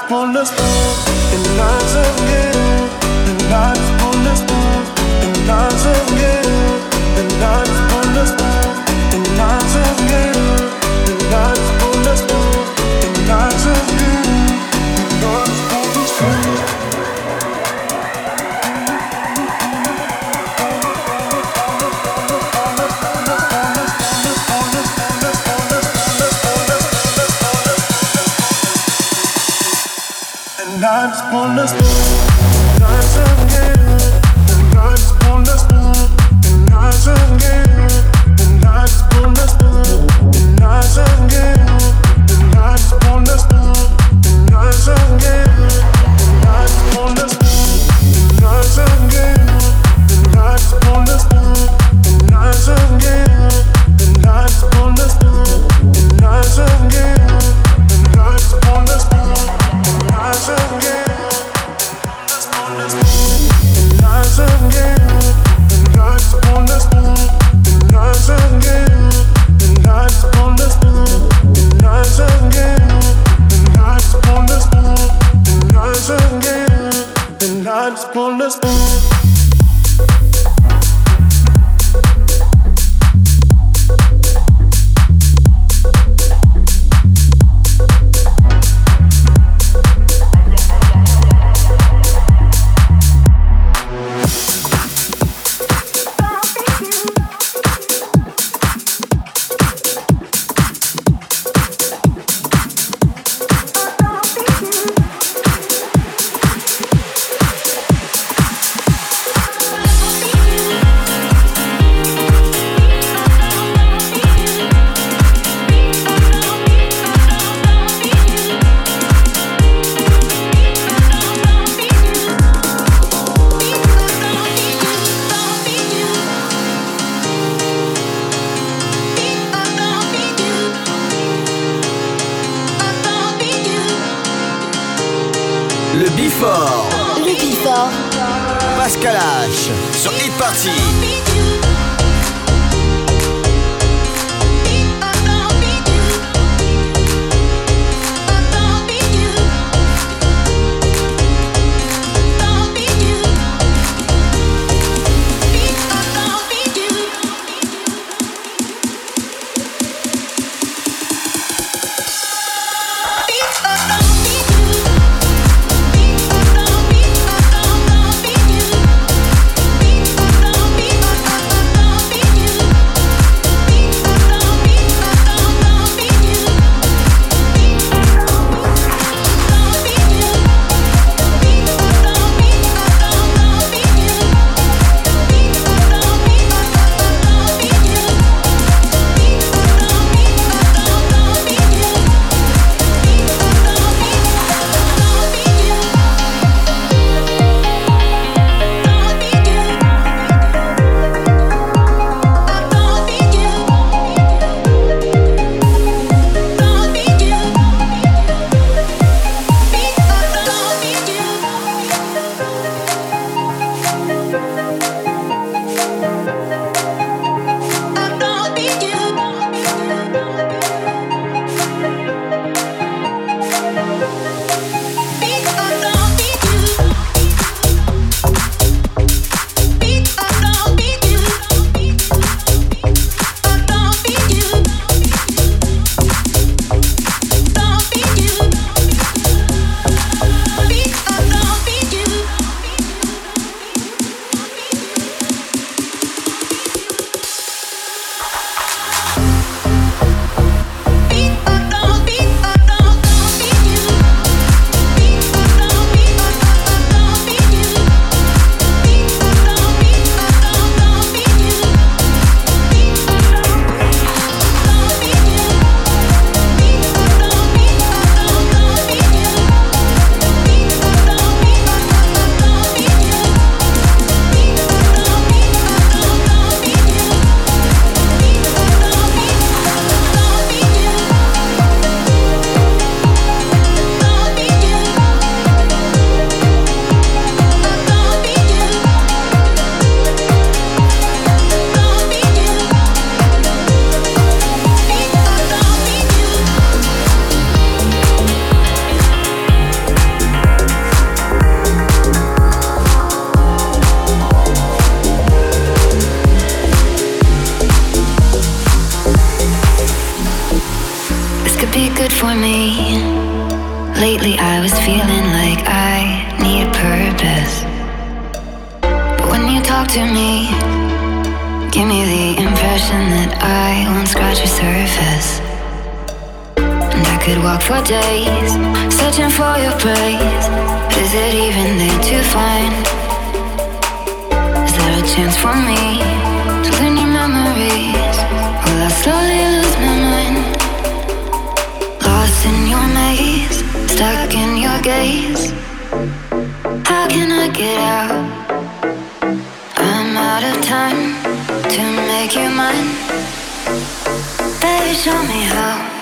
pull us both in lines again, in lines. In your maze, stuck in your gaze. How can I get out? I'm out of time to make you mine. Baby, show me how.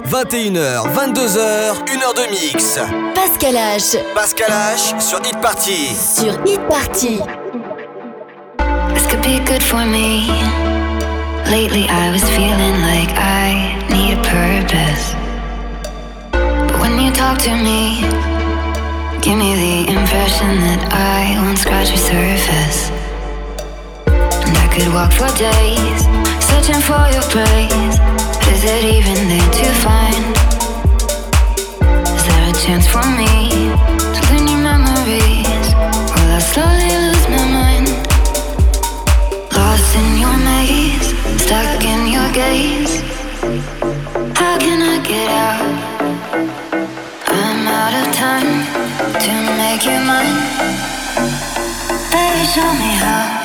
21h, 22h, 1h de mix. Pascal H. Pascal H sur Hit Party. Sur Hit Party. This could be good for me. Lately I was feeling like I need a purpose. But when you talk to me, give me the impression that I won't scratch your surface. And I could walk for days, searching for your praise. Is it even there to find? Is there a chance for me to learn your memories? Will I slowly lose my mind? Lost in your maze, stuck in your gaze. How can I get out? I'm out of time to make you mine. Baby, show me how.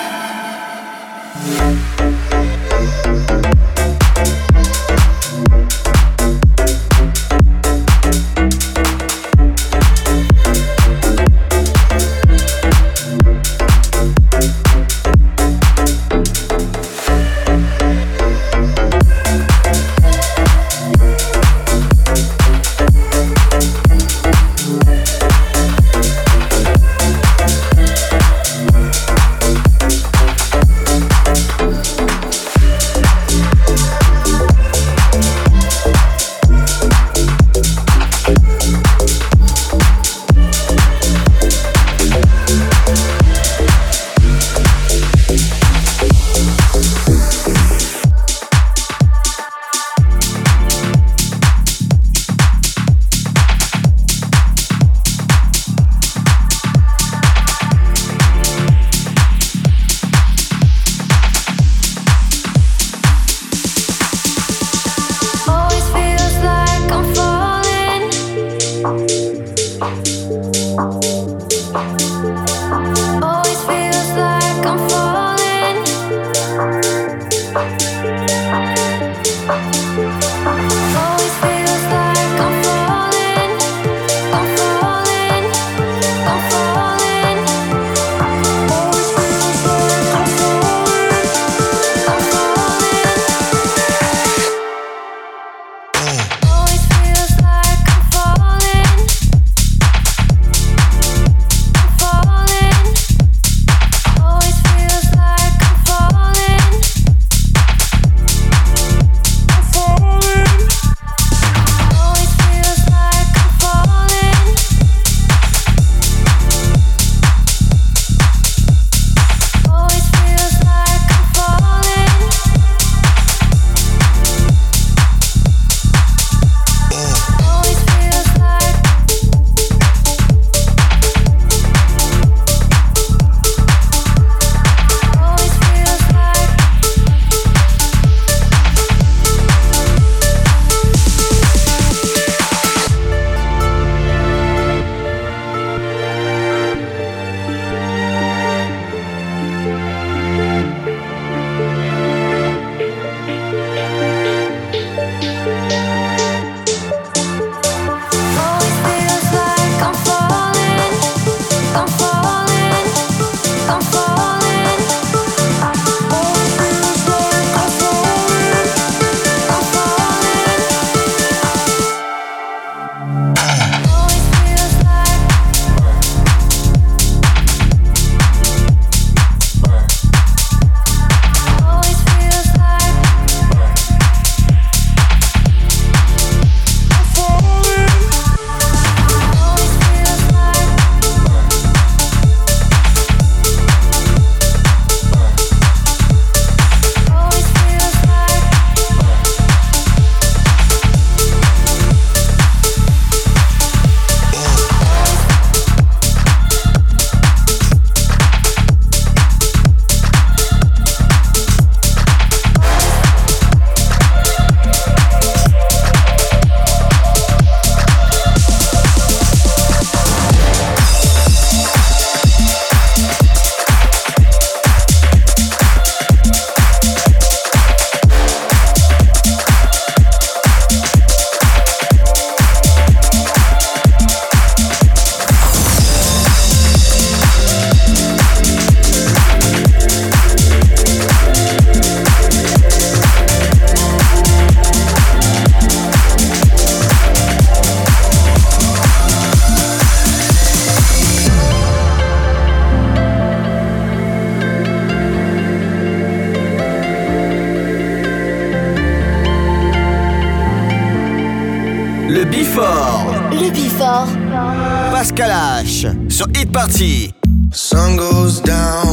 Sur Hit Party. Sun goes down,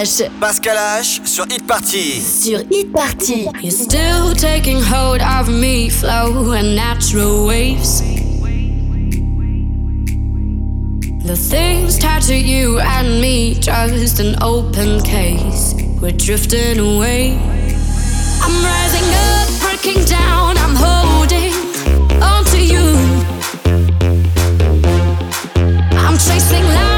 H. Pascal H sur Hit Party. Sur Hit Party. You're still taking hold of me, flow and natural waves. The things tied to you and me, just an open case. We're drifting away. I'm rising up, breaking down, I'm holding onto you. I'm chasing light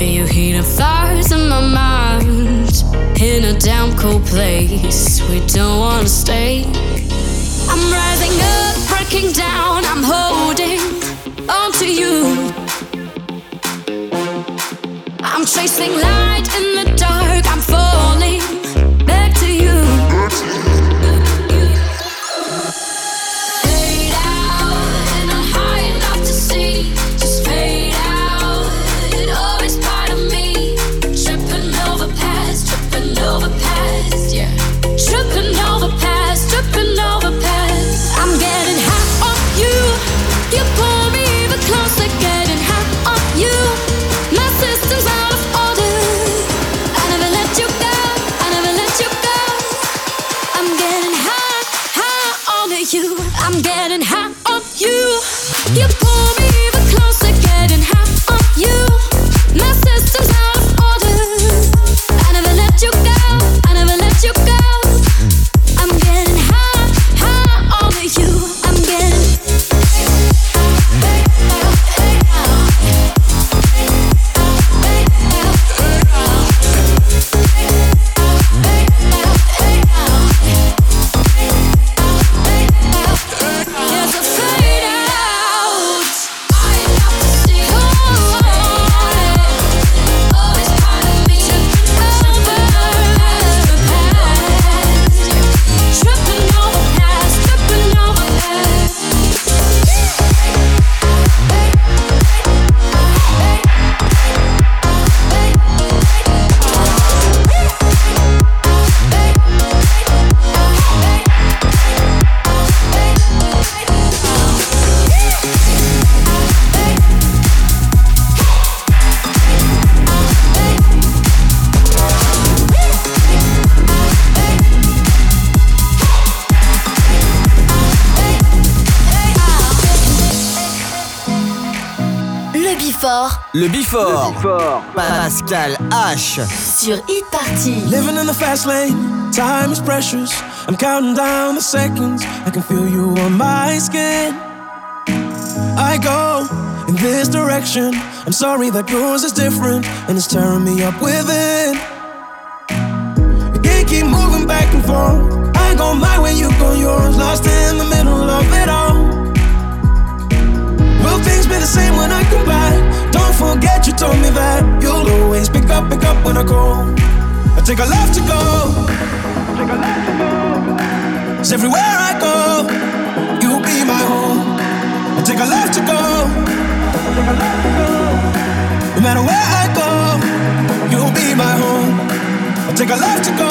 you heat up fires in my mind in a damn cold place. We don't wanna stay. I'm rising up, breaking down. I'm holding onto you. I'm chasing light in the dark. I'm falling Pascal H. sur Hit Party. Living in the fast lane, time is precious. I'm counting down the seconds. I can feel you on my skin. I go in this direction. I'm sorry that yours is different and it's tearing me up within. We can't keep moving back and forth. I go my way, you go yours. Lost in the middle of it all. Will things be the same when I come back? Don't forget you told me that when I call. I take a left to go. Take a left to go. 'Cause everywhere I go, you'll be my home. I take a left to go. Take a left to go. No matter where I go, you'll be my home. I take a left to go.